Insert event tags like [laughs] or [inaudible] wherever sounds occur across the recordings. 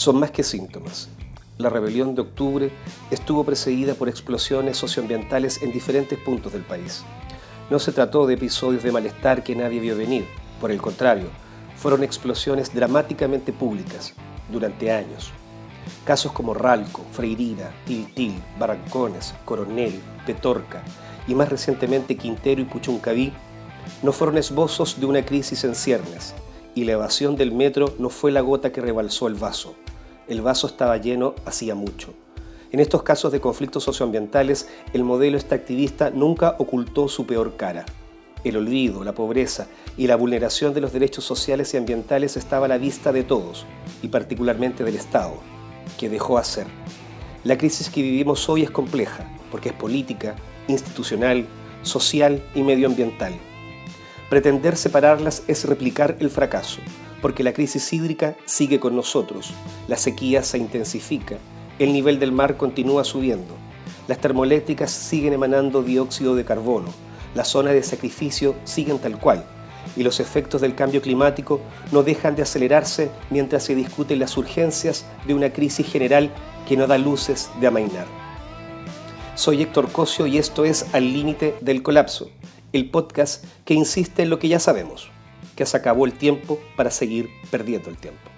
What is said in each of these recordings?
son más que síntomas. La rebelión de octubre estuvo precedida por explosiones socioambientales en diferentes puntos del país. No se trató de episodios de malestar que nadie vio venir, por el contrario, fueron explosiones dramáticamente públicas durante años. Casos como Ralco, Freirina, Tiltil, Barrancones, Coronel, Petorca y más recientemente Quintero y Puchuncaví no fueron esbozos de una crisis en ciernes y la evasión del metro no fue la gota que rebalsó el vaso. El vaso estaba lleno hacía mucho. En estos casos de conflictos socioambientales, el modelo extractivista nunca ocultó su peor cara. El olvido, la pobreza y la vulneración de los derechos sociales y ambientales estaba a la vista de todos, y particularmente del Estado, que dejó hacer. La crisis que vivimos hoy es compleja, porque es política, institucional, social y medioambiental. Pretender separarlas es replicar el fracaso, porque la crisis hídrica sigue con nosotros, la sequía se intensifica, el nivel del mar continúa subiendo, las termoeléctricas siguen emanando dióxido de carbono, las zonas de sacrificio siguen tal cual, y los efectos del cambio climático no dejan de acelerarse mientras se discuten las urgencias de una crisis general que no da luces de amainar. Soy Héctor Cosio y esto es Al Límite del Colapso, el podcast que insiste en lo que ya sabemos, que se acabó el tiempo para seguir perdiendo el tiempo.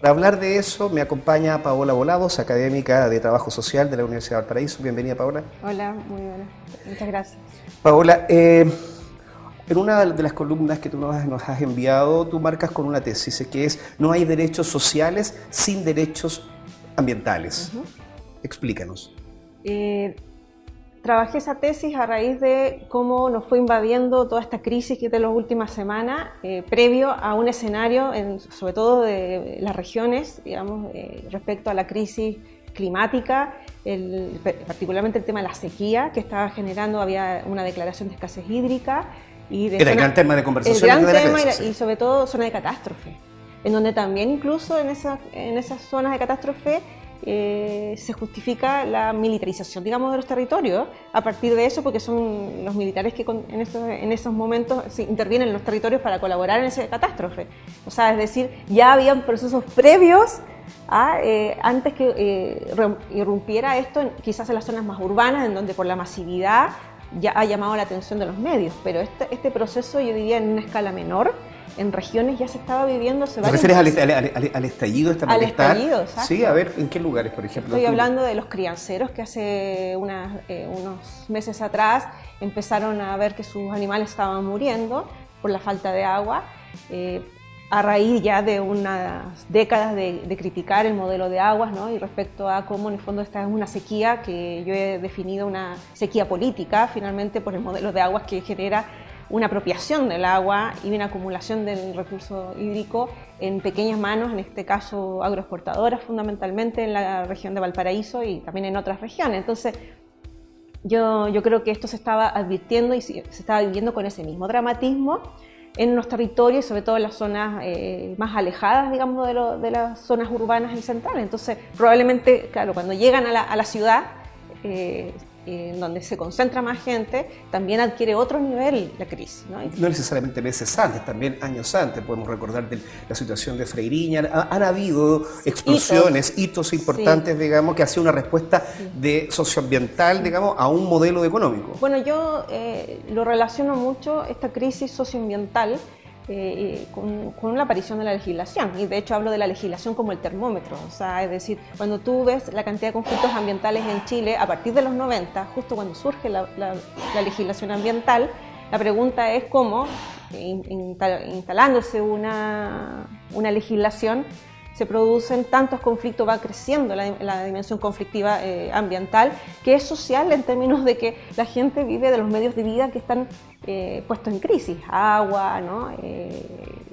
Para hablar de eso me acompaña Paola Volados, académica de Trabajo Social de la Universidad de Valparaíso. Bienvenida, Paola. Hola, muy buena. Muchas gracias. Paola, eh, en una de las columnas que tú nos has enviado, tú marcas con una tesis que es no hay derechos sociales sin derechos ambientales. Explícanos. Eh, trabajé esa tesis a raíz de cómo nos fue invadiendo toda esta crisis que de las últimas semanas, eh, previo a un escenario, sobre todo de las regiones, digamos, eh, respecto a la crisis climática, particularmente el tema de la sequía que estaba generando, había una declaración de escasez hídrica. Y de Era el gran tema de conversación. El gran tema y, sobre todo zona de catástrofe, en donde también incluso en, en esas zonas de catástrofe eh, se justifica la militarización, digamos, de los territorios a partir de eso, porque son los militares que en, esos, momentos intervienen en los territorios para colaborar en esa catástrofe. O sea, es decir, ya habían procesos previos a, eh, antes que eh, irrumpiera esto, quizás en las zonas más urbanas, en donde por la masividad ya ha llamado la atención de los medios, pero este, este proceso yo diría en una escala menor, en regiones ya se estaba viviendo. ¿Te refieres al, estallido, esta Al estallido, exacto. Sí, a ver, ¿en qué lugares, por ejemplo? Estoy hablando de los crianceros que hace eh, unos meses atrás empezaron a ver que sus animales estaban muriendo por la falta de agua. Eh, a raíz ya de unas décadas de, de, criticar el modelo de aguas ¿no? y respecto a cómo en el fondo esta es una sequía que yo he definido una sequía política finalmente por el modelo de aguas que genera una apropiación del agua y una acumulación del recurso hídrico en pequeñas manos, en este caso agroexportadoras fundamentalmente en la región de Valparaíso y también en otras regiones. Entonces, yo, yo creo que esto se estaba advirtiendo y se estaba viviendo con ese mismo dramatismo en los territorios, sobre todo en las zonas eh, más alejadas, digamos, de, de, las zonas urbanas y centrales. Entonces, probablemente, claro, cuando llegan a la, a la ciudad, eh, en donde se concentra más gente, también adquiere otro nivel la crisis. No, no necesariamente meses antes, también años antes. Podemos recordar de la situación de Freiriña. Han, habido explosiones, hitos, importantes, digamos, que ha sido una respuesta de socioambiental, digamos, a un modelo económico. Bueno, yo eh, lo relaciono mucho, esta crisis socioambiental, eh, con, la aparición de la legislación. Y de hecho hablo de la legislación como el termómetro. O sea, es decir, cuando tú ves la cantidad de conflictos ambientales en Chile a partir de los 90, justo cuando surge la, legislación ambiental, la pregunta es cómo, instalándose una, una legislación, se producen tantos conflictos, va creciendo la, dimensión conflictiva eh, ambiental, que es social en términos de que la gente vive de los medios de vida que están eh, puestos en crisis, agua, ¿no? Eh,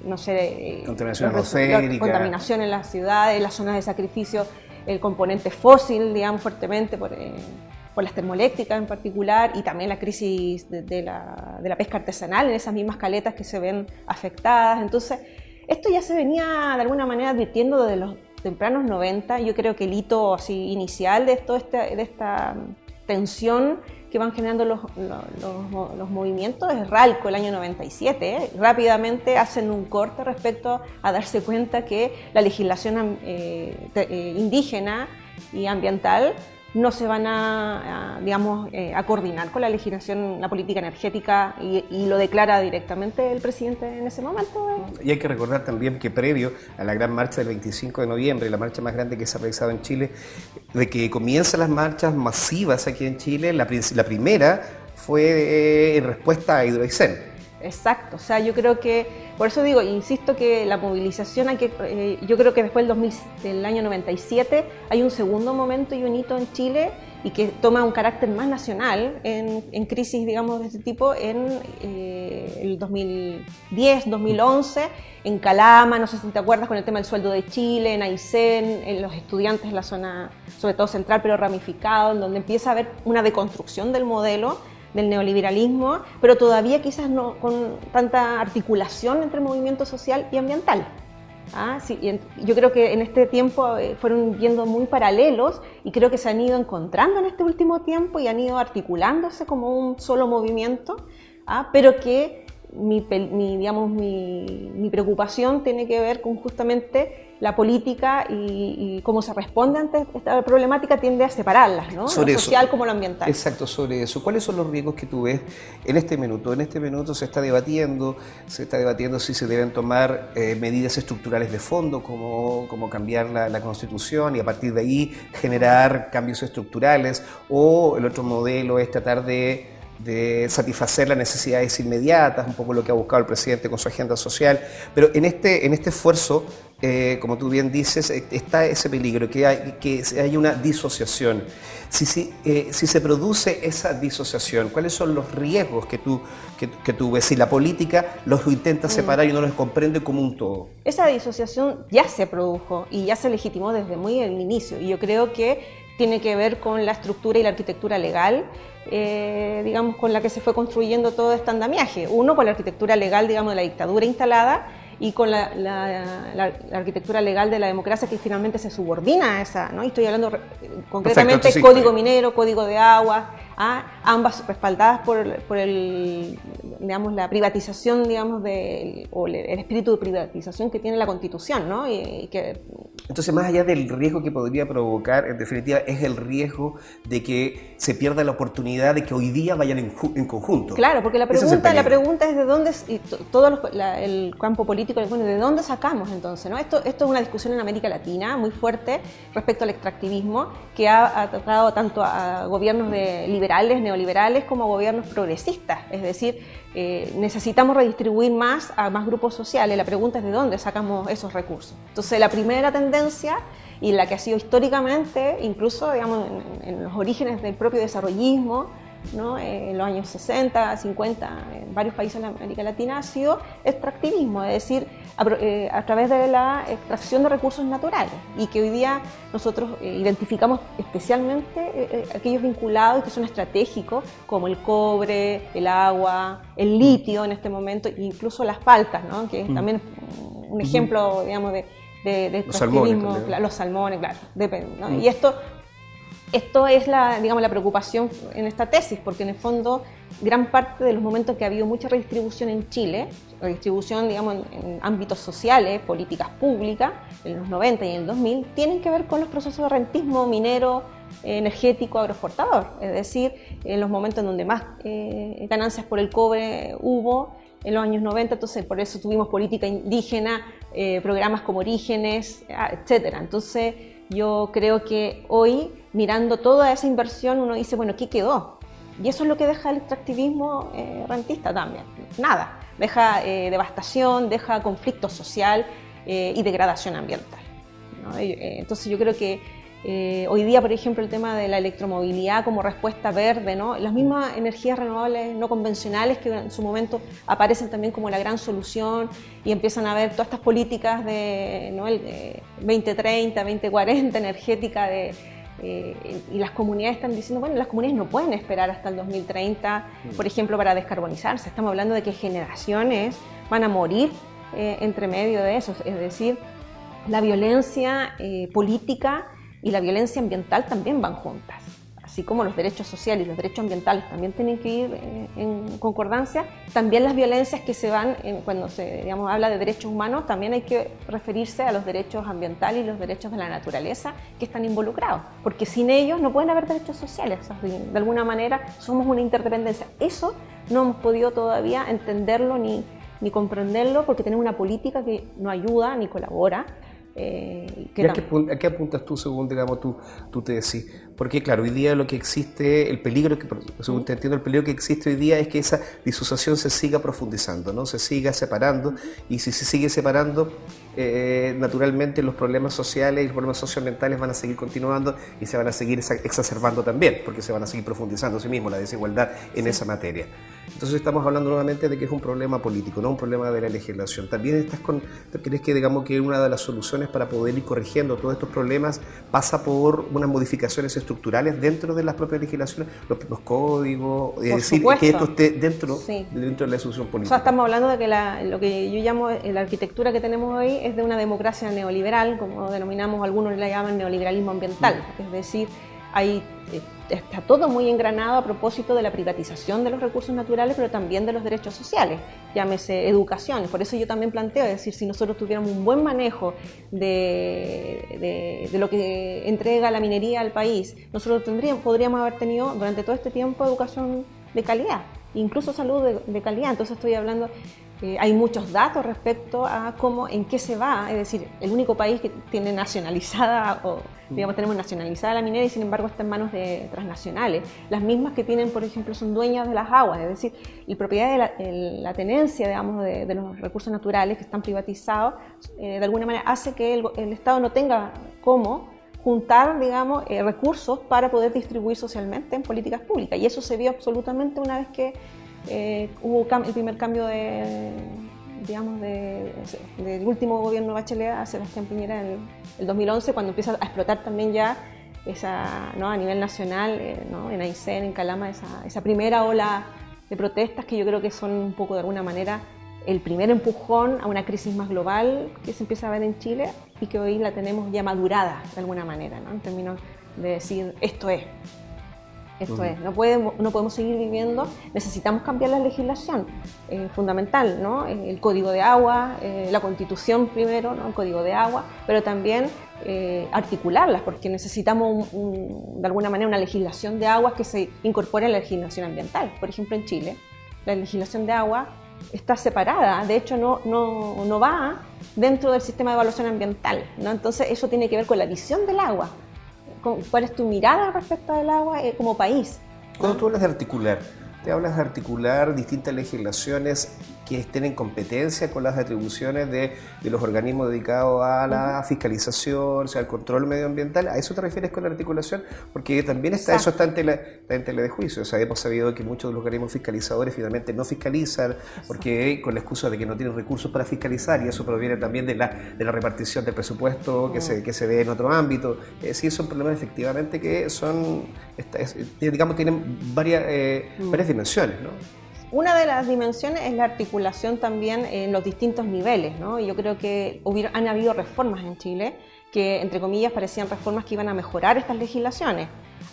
no sé, contaminación atmosférica, contaminación en las ciudades, las zonas de sacrificio, el componente fósil, digamos, fuertemente por, por las termoeléctricas en particular, y también la crisis de, de, la, de la pesca artesanal en esas mismas caletas que se ven afectadas. Entonces, esto ya se venía de alguna manera advirtiendo desde los tempranos 90. Yo creo que el hito así, inicial de, todo este, de esta tensión que van generando los, los, movimientos es Ralco el año 97. ¿eh? Rápidamente hacen un corte respecto a darse cuenta que la legislación eh, eh, indígena y ambiental no se van a, digamos, eh, a coordinar con la legislación, la política energética y, lo declara directamente el presidente en ese momento. Y hay que recordar también que previo a la gran marcha del 25 de noviembre, la marcha más grande que se ha realizado en Chile, de que comienzan las marchas masivas aquí en Chile, la, la primera fue eh, en respuesta a Hidroicén Exacto, o sea, yo creo que, por eso digo, insisto que la movilización hay que, eh, yo creo que después del, 2000, del, año 97 hay un segundo momento y un hito en Chile y que toma un carácter más nacional en, en crisis, digamos, de este tipo en eh, el 2010, 2011, en Calama, no sé si te acuerdas con el tema del sueldo de Chile, en Aysén, en los estudiantes en la zona, sobre todo central, pero ramificado, en donde empieza a haber una deconstrucción del modelo del neoliberalismo, pero todavía quizás no con tanta articulación entre movimiento social y ambiental. ¿Ah? Sí, yo creo que en este tiempo eh, fueron viendo muy paralelos y creo que se han ido encontrando en este último tiempo y han ido articulándose como un solo movimiento, ¿ah? pero que mi, mi, preocupación tiene que ver con justamente la política y, cómo se responde ante esta problemática tiende a separarlas, ¿no? Sobre lo social como lo ambiental. Exacto, sobre eso. ¿Cuáles son los riesgos que tú ves en este minuto? En este minuto se está debatiendo, se está debatiendo si se deben tomar eh, medidas estructurales de fondo, como, como cambiar la, la, constitución y a partir de ahí generar cambios estructurales, o el otro modelo es tratar de de satisfacer las necesidades inmediatas, un poco lo que ha buscado el presidente con su agenda social. Pero en este, en este esfuerzo, eh, como tú bien dices, eh, está ese peligro, que hay, que hay una disociación. Si, si, eh, si se produce esa disociación, ¿cuáles son los riesgos que tú, que, tú ves si la política los intenta mm. separar y no los comprende como un todo? Esa disociación ya se produjo y ya se legitimó desde muy el inicio. Y yo creo que tiene que ver con la estructura y la arquitectura legal eh, digamos, con la que se fue construyendo todo este andamiaje. Uno, con la arquitectura legal, digamos, de la dictadura instalada y con la, arquitectura legal de la democracia que finalmente se subordina a esa, ¿no? Y estoy hablando concretamente código minero, código de agua, ambas respaldadas por, por, el, digamos, la privatización, digamos, de, o el, espíritu de privatización que tiene la Constitución, ¿no? Y, que... Entonces, más allá del riesgo que podría provocar, en definitiva, es el riesgo de que se pierda la oportunidad de que hoy día vayan en, conjunto. Claro, porque la pregunta, la pregunta es de dónde, y todo el campo político, bueno, ¿de dónde sacamos entonces? ¿no? Esto, esto es una discusión en América Latina muy fuerte respecto al extractivismo que ha atacado tanto a gobiernos de liberales, neoliberales, como gobiernos progresistas. Es decir, eh, necesitamos redistribuir más a más grupos sociales. La pregunta es de dónde sacamos esos recursos. Entonces, la primera tendencia y la que ha sido históricamente, incluso digamos, en, los orígenes del propio desarrollismo, ¿no? en los años 60, 50, en varios países de América Latina, ha sido extractivismo, es decir, eh, a, través de la extracción de recursos naturales y que hoy día nosotros eh, identificamos especialmente eh, aquellos vinculados que son estratégicos como el cobre, el agua, el litio en este momento, incluso las paltas, ¿no? que es mm. también un ejemplo, digamos, de, de, los salmones, los salmones, claro, depende. Mm. Y esto esto es la, digamos, la preocupación en esta tesis, porque en el fondo gran parte de los momentos que ha habido mucha redistribución en Chile, redistribución digamos, en, ámbitos sociales, políticas públicas, en los 90 y en el 2000, tienen que ver con los procesos de rentismo minero, energético, agroexportador. Es decir, en los momentos en donde más eh, ganancias por el cobre hubo, en los años 90, entonces por eso tuvimos política indígena, eh, programas como Orígenes, etc. Entonces yo creo que hoy mirando toda esa inversión, uno dice, bueno, ¿qué quedó? Y eso es lo que deja el extractivismo eh, rentista también. Nada, deja eh, devastación, deja conflicto social eh, y degradación ambiental. entonces yo creo que hoy día, por ejemplo, el tema de la electromovilidad como respuesta verde, ¿no? las mismas energías renovables no convencionales que en su momento aparecen también como la gran solución y empiezan a ver todas estas políticas de ¿no? el, 2030, 2040 energética de eh, y las comunidades están diciendo, bueno, las comunidades no pueden esperar hasta el 2030, mm. por ejemplo, para descarbonizarse. Estamos hablando de que generaciones van a morir eh, entre medio de eso. Es decir, la violencia eh, política y la violencia ambiental también van juntas. Así como los derechos sociales y los derechos ambientales también tienen que ir eh, en concordancia, también las violencias que se van, cuando se digamos, habla de derechos humanos, también hay que referirse a los derechos ambientales y los derechos de la naturaleza que están involucrados, porque sin ellos no pueden haber derechos sociales, de alguna manera somos una interdependencia. Eso no hemos podido todavía entenderlo ni, ni comprenderlo porque tenemos una política que no ayuda ni colabora. Eh, ¿A, qué, apuntas tú según digamos, tú, tú te decís? Porque claro, hoy día lo que existe, el peligro, que, según te entiendo, el peligro que existe hoy día es que esa disociación se siga profundizando, ¿no? se siga separando y si se sigue separando, eh, naturalmente los problemas sociales y los problemas socioambientales van a seguir continuando y se van a seguir exacerbando también, porque se van a seguir profundizando a sí mismo la desigualdad en esa materia. Entonces estamos hablando nuevamente de que es un problema político, no un problema de la legislación. También estás con, ¿crees que digamos que una de las soluciones para poder ir corrigiendo todos estos problemas pasa por unas modificaciones estructurales dentro de las propias legislaciones, los, códigos, es decir, que esto esté dentro, dentro de la solución política? O sea, estamos hablando de que lo que yo llamo la arquitectura que tenemos hoy es de una democracia neoliberal, como denominamos, algunos la llaman neoliberalismo ambiental, mm. es decir, hay, eh, está todo muy engranado a propósito de la privatización de los recursos naturales, pero también de los derechos sociales, llámese educación. Por eso yo también planteo, es decir, si nosotros tuviéramos un buen manejo de, de, lo que entrega la minería al país, nosotros tendríamos, podríamos haber tenido durante todo este tiempo educación de calidad, incluso salud de, calidad. Entonces estoy hablando eh, hay muchos datos respecto a cómo, en qué se va, es decir, el único país que tiene nacionalizada, o digamos, tenemos nacionalizada la minera y sin embargo está en manos de transnacionales. Las mismas que tienen, por ejemplo, son dueñas de las aguas, es decir, la propiedad de la, tenencia, digamos, de, los recursos naturales que están privatizados, eh, de alguna manera hace que el, Estado no tenga cómo juntar, digamos, eh, recursos para poder distribuir socialmente en políticas públicas. Y eso se vio absolutamente una vez que eh, hubo el primer cambio de, digamos, del último gobierno Bachelet a Sebastián Piñera en el, 2011, cuando empieza a explotar también ya esa, ¿no? a nivel nacional, eh, en Aysén, en Calama, esa, esa, primera ola de protestas que yo creo que son un poco de alguna manera el primer empujón a una crisis más global que se empieza a ver en Chile y que hoy la tenemos ya madurada de alguna manera, ¿no? en términos de decir esto es, esto es, no podemos, no podemos seguir viviendo, necesitamos cambiar la legislación, eh, fundamental, ¿no? El código de agua, eh, la constitución primero, ¿no? el código de agua, pero también eh, articularlas, porque necesitamos de alguna manera una legislación de aguas que se incorpore a la legislación ambiental. Por ejemplo, en Chile, la legislación de agua está separada, de hecho no, no, no va dentro del sistema de evaluación ambiental, ¿no? entonces eso tiene que ver con la visión del agua ¿Cuál es tu mirada respecto al agua eh, como país? Cuando tú hablas de articular, te hablas de articular distintas legislaciones que estén en competencia con las atribuciones de, los organismos dedicados a la fiscalización, o sea, al control medioambiental. ¿A eso te refieres con la articulación? Porque también está, eso está en, tela, de juicio. O sea, hemos sabido que muchos de los organismos fiscalizadores finalmente no fiscalizan porque con la excusa de que no tienen recursos para fiscalizar y eso proviene también de la, de la repartición del presupuesto que, se, que se ve en otro ámbito. Es decir, son problemas efectivamente que son, digamos, tienen varias, eh, varias dimensiones, ¿no? Una de las dimensiones es la articulación también en los distintos niveles, ¿no? Yo creo que han habido reformas en Chile que, entre comillas, parecían reformas que iban a mejorar estas legislaciones.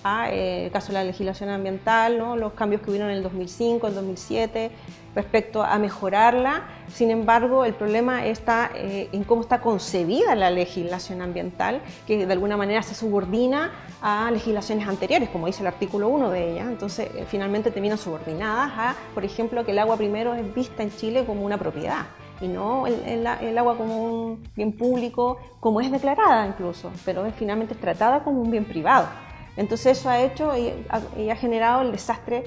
Ah, eh, el caso de la legislación ambiental, ¿no? los cambios que hubieron en el 2005, en el 2007, respecto a mejorarla. Sin embargo, el problema está eh, en cómo está concebida la legislación ambiental, que de alguna manera se subordina a legislaciones anteriores, como dice el artículo 1 de ella. Entonces, eh, finalmente terminan subordinadas a, por ejemplo, que el agua primero es vista en Chile como una propiedad y no el, el, agua como un bien público, como es declarada incluso, pero es, finalmente es tratada como un bien privado. Entonces eso ha hecho y ha, generado el desastre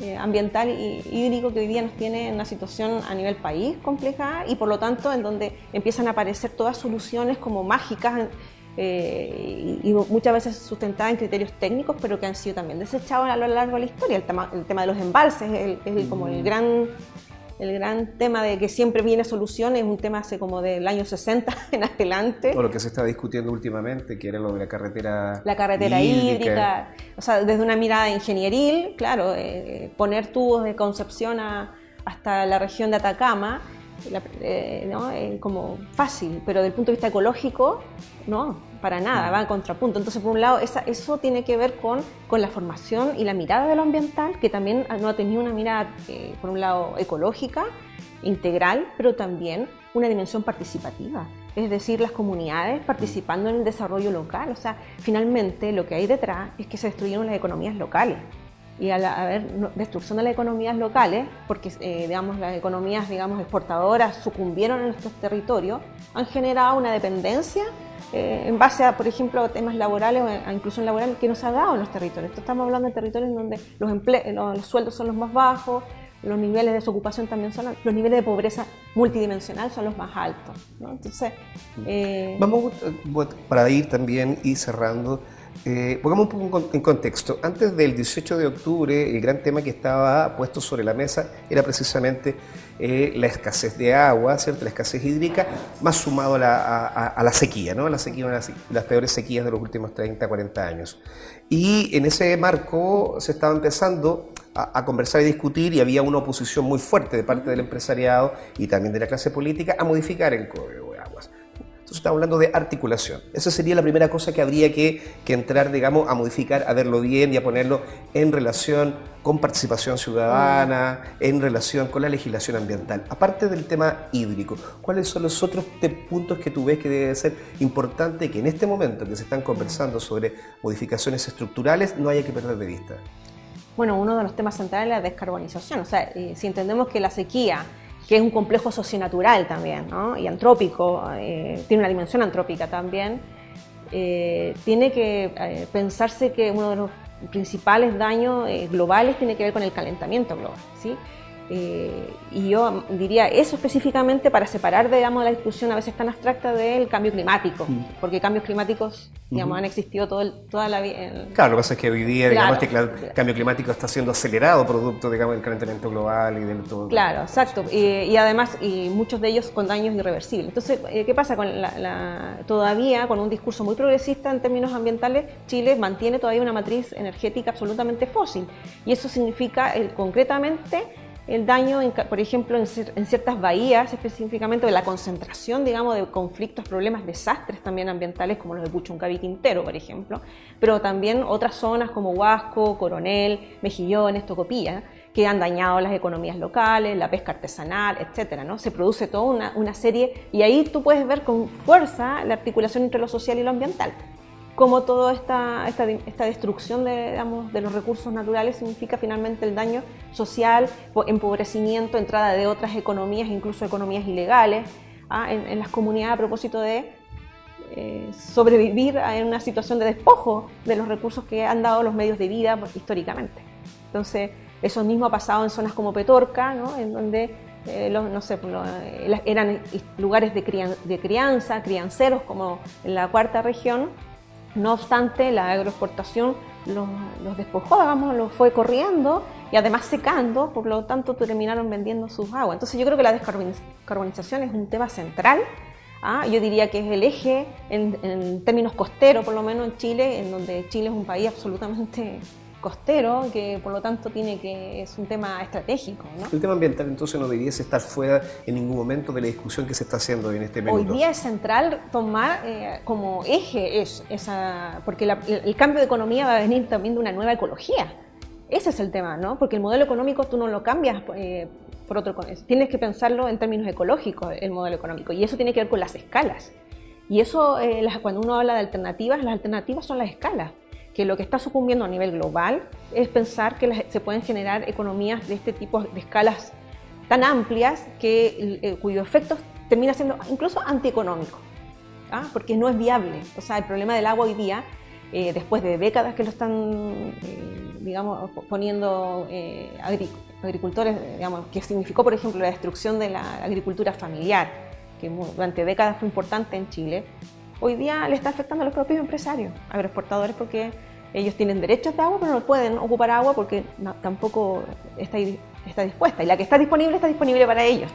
eh, ambiental y hídrico que hoy día nos tiene en una situación a nivel país compleja y por lo tanto en donde empiezan a aparecer todas soluciones como mágicas eh, y, muchas veces sustentadas en criterios técnicos, pero que han sido también desechados a lo largo de la historia. El tema, el tema de los embalses es, como el mm. gran el gran tema de que siempre viene solución es un tema hace como del año 60 [laughs] en adelante. O lo que se está discutiendo últimamente, que era lo de la carretera La carretera hídrica. O sea, desde una mirada ingenieril, claro, eh, poner tubos de Concepción hasta la región de Atacama, eh, ¿no? como fácil, pero desde el punto de vista ecológico, no. Para nada, va en contrapunto. Entonces, por un lado, eso tiene que ver con, con la formación y la mirada de lo ambiental, que también no ha tenido una mirada, eh, por un lado, ecológica, integral, pero también una dimensión participativa. Es decir, las comunidades participando en el desarrollo local. O sea, finalmente lo que hay detrás es que se destruyeron las economías locales y al haber destrucción de las economías locales, porque eh, digamos, las economías digamos, exportadoras sucumbieron en nuestros territorios, han generado una dependencia eh, en base a, por ejemplo, temas laborales o a inclusión laboral que no se ha dado en los territorios. estamos hablando de territorios en donde los, los sueldos son los más bajos, los niveles de desocupación también son, los niveles de pobreza multidimensional son los más altos. Entonces, eh, vamos para ir también y cerrando. Eh, pongamos un poco en contexto. Antes del 18 de octubre, el gran tema que estaba puesto sobre la mesa era precisamente eh, la escasez de agua, ¿cierto? la escasez hídrica, más sumado a la, sequía, ¿no? la sequía, las peores sequías de los últimos 30, 40 años. Y en ese marco se estaba empezando a, conversar y discutir y había una oposición muy fuerte de parte del empresariado y también de la clase política a modificar el código. Entonces estamos hablando de articulación. Esa sería la primera cosa que habría que, entrar, digamos, a modificar, a verlo bien y a ponerlo en relación con participación ciudadana, en relación con la legislación ambiental. Aparte del tema hídrico, ¿cuáles son los otros puntos que tú ves que debe ser importante que en este momento que se están conversando sobre modificaciones estructurales no haya que perder de vista? Bueno, uno de los temas centrales es la descarbonización. O sea, eh, si entendemos que la sequía que es un complejo socionatural también, y antrópico, eh, tiene una dimensión antrópica también, eh, tiene que eh, pensarse que uno de los principales daños globales tiene que ver con el calentamiento global. ¿sí? Eh, y yo diría eso específicamente para separar, digamos, la discusión a veces tan abstracta del cambio climático, mm. porque cambios climáticos, digamos, han existido todo toda la vida. Claro, lo que pasa es que hoy día, digamos, este cambio climático está siendo acelerado producto, digamos, del calentamiento global y del todo. Claro, exacto. Y, además, y muchos de ellos con daños irreversibles. Entonces, eh, ¿qué pasa con la, todavía con un discurso muy progresista en términos ambientales? Chile mantiene todavía una matriz energética absolutamente fósil. Y eso significa, eh, concretamente, el daño, por ejemplo, en, ciertas bahías, específicamente de la concentración, digamos, de conflictos, problemas, desastres también ambientales, como los de Puchuncaví Quintero, por ejemplo, pero también otras zonas como Huasco, Coronel, Mejillones, Tocopilla, que han dañado las economías locales, la pesca artesanal, etcétera, ¿no? Se produce toda una, una serie, y ahí tú puedes ver con fuerza la articulación entre lo social y lo ambiental cómo toda esta, esta, esta destrucción de, digamos, de, los recursos naturales significa finalmente el daño social, empobrecimiento, entrada de otras economías, incluso economías ilegales, ¿ah? en, las comunidades a propósito de eh, sobrevivir en una situación de despojo de los recursos que han dado los medios de vida históricamente. Entonces, eso mismo ha pasado en zonas como Petorca, ¿no? en donde eh, no sé, eh, eran lugares de, de crianza, crianceros como en la cuarta región, no obstante, la agroexportación los, despojó, digamos, los fue corriendo y además secando, por lo tanto terminaron vendiendo sus aguas. Entonces yo creo que la descarbonización es un tema central. ¿ah? Yo diría que es el eje en, en términos costeros, por lo menos en Chile, en donde Chile es un país absolutamente costero, que por lo tanto tiene que es un tema estratégico. El tema ambiental entonces no debiese estar fuera en ningún momento de la discusión que se está haciendo en este momento. Hoy día es central tomar eh, como eje es, esa, porque el cambio de economía va a venir también de una nueva ecología. Ese es el tema, ¿no? Porque el modelo económico tú no lo cambias eh, por otro. Tienes que pensarlo en términos ecológicos, el modelo económico, y eso tiene que ver con las escalas. Y eso, eh, cuando uno habla de alternativas, las alternativas son las escalas que lo que está sucumbiendo a nivel global es pensar que se pueden generar economías de este tipo de escalas tan amplias que, eh, cuyo termina siendo incluso antieconómico, ¿ah? porque no es viable. O sea, el problema del agua hoy día, eh, después de décadas que lo están, eh, digamos, poniendo agricultores, digamos, que significó, por ejemplo, la destrucción de la agricultura familiar, que durante décadas fue importante en Chile, hoy día le está afectando a los propios empresarios agroexportadores porque ellos tienen derechos de agua, pero no pueden ocupar agua porque tampoco está, está dispuesta. Y la que está disponible está disponible para ellos.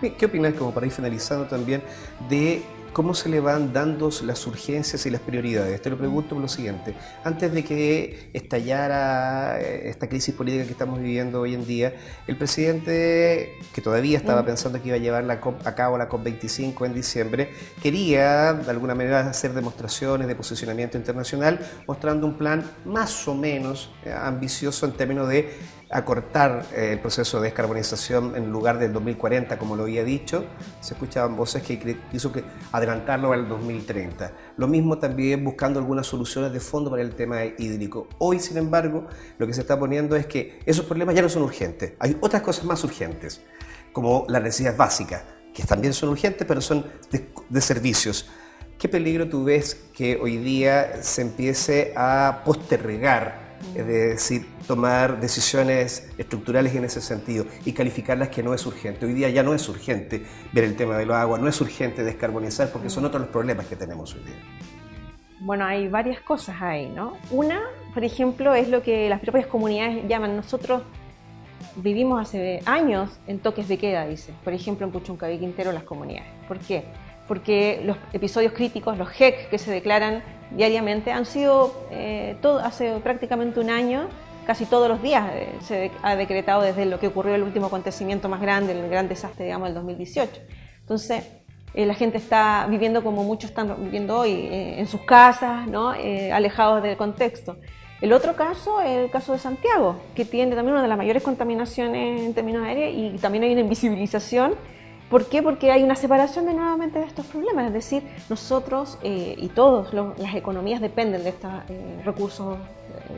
¿Qué, opinas, como para ir finalizando también, de ¿cómo se le van dando las urgencias y las prioridades? Te lo pregunto por lo siguiente. Antes de que estallara eh, esta crisis política que estamos viviendo hoy en día, el presidente, que todavía estaba mm. pensando que iba a llevar a cabo la COP25 en diciembre, quería de alguna manera hacer demostraciones de posicionamiento internacional, mostrando un plan más o menos eh, ambicioso en términos de acortar eh, el proceso de descarbonización en lugar del 2040, como lo había dicho. Se escuchaban voces que quiso que adelantarlo al 2030. Lo mismo también buscando algunas soluciones de fondo para el tema hídrico. Hoy, sin embargo, lo que se está poniendo es que esos problemas ya no son urgentes. Hay otras cosas más urgentes, como las necesidades básicas, que también son urgentes, pero son de, de servicios. ¿Qué peligro tú ves que hoy día se empiece a postergar es decir, tomar decisiones estructurales en ese sentido y calificarlas que no es urgente. Hoy día ya no es urgente ver el tema de los agua, no es urgente descarbonizar porque son otros los problemas que tenemos hoy día. Bueno, hay varias cosas ahí, ¿no? Una, por ejemplo, es lo que las propias comunidades llaman nosotros vivimos hace años en toques de queda, dice. Por ejemplo, en Puchuncaví Quintero las comunidades. ¿Por qué? Porque los episodios críticos, los HEC que se declaran diariamente. Han sido, eh, todo, hace prácticamente un año, casi todos los días eh, se ha decretado desde lo que ocurrió el último acontecimiento más grande, el gran desastre, digamos, del 2018. Entonces, eh, la gente está viviendo como muchos están viviendo hoy, en sus casas, ¿no? alejados del contexto. El otro caso es el caso de Santiago, que tiene también una de las mayores contaminaciones en términos aéreos y también hay una invisibilización ¿Por qué? Porque hay una separación de nuevamente de estos problemas, es decir, nosotros eh, y todos las economías dependen de estos eh, recursos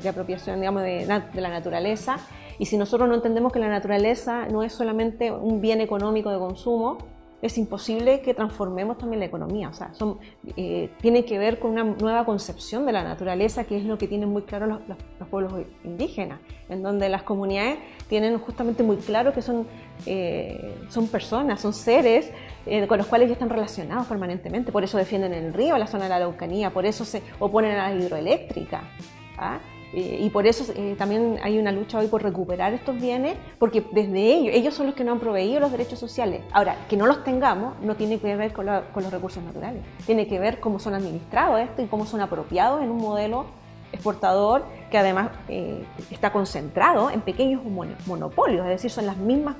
de apropiación, digamos, de, de, la naturaleza, y si nosotros no entendemos que la naturaleza no es solamente un bien económico de consumo, es imposible que transformemos también la economía. O sea, son, eh, tiene que ver con una nueva concepción de la naturaleza, que es lo que tienen muy claro los, pueblos indígenas, en donde las comunidades tienen justamente muy claro que son, eh, son personas, son seres eh, con los cuales ya están relacionados permanentemente. Por eso defienden el río, la zona de la Araucanía, por eso se oponen a la hidroeléctrica. ¿ah? Eh, y por eso eh, también hay una lucha hoy por recuperar estos bienes, porque desde ellos, ellos son los que nos han proveído los derechos sociales. Ahora, que no los tengamos no tiene que ver con, los recursos naturales, tiene que ver cómo son administrados esto y cómo son apropiados en un modelo exportador que además eh, está concentrado en pequeños monopolios, es decir, son las mismas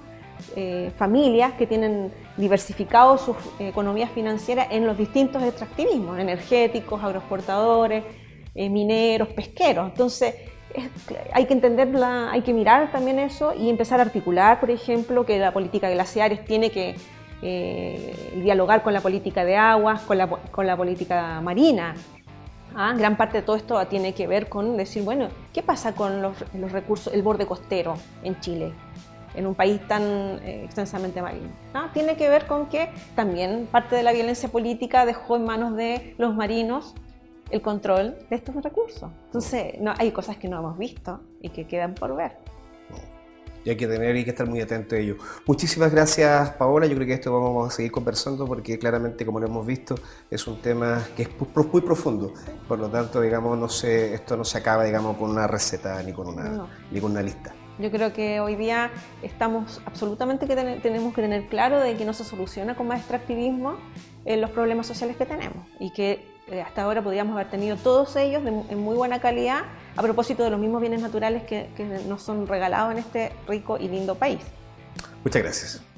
familias que tienen diversificado sus economías financieras en los distintos extractivismos, energéticos, agroexportadores, eh, mineros, pesqueros. Entonces, hay que entenderla, hay que mirar también eso y empezar a articular, por ejemplo, que la política glaciares tiene que eh, dialogar con la política de aguas, con la, con la política marina. ¿Ah? Gran parte de todo esto tiene que ver con decir, bueno, ¿qué pasa con los, recursos, el borde costero en Chile? en un país tan eh, extensamente marino. ¿Ah? Tiene que ver con que también parte de la violencia política dejó en manos de los marinos el control de estos recursos. Entonces, no, hay cosas que no hemos visto y que quedan por ver. Y hay que tener y que estar muy atento a ello. Muchísimas gracias, Paola. Yo creo que esto vamos a seguir conversando porque claramente, como lo hemos visto, es un tema que es muy profundo. Por lo tanto, digamos, no se, esto no se acaba, digamos, con una receta ni con una, ni con una lista. Yo creo que hoy día estamos absolutamente que tenemos que tener claro de que no se soluciona con más extractivismo eh, los problemas sociales que tenemos y que eh, hasta ahora podríamos haber tenido todos ellos en muy buena calidad a propósito de los mismos bienes naturales que, que nos son regalados en este rico y lindo país. Muchas gracias.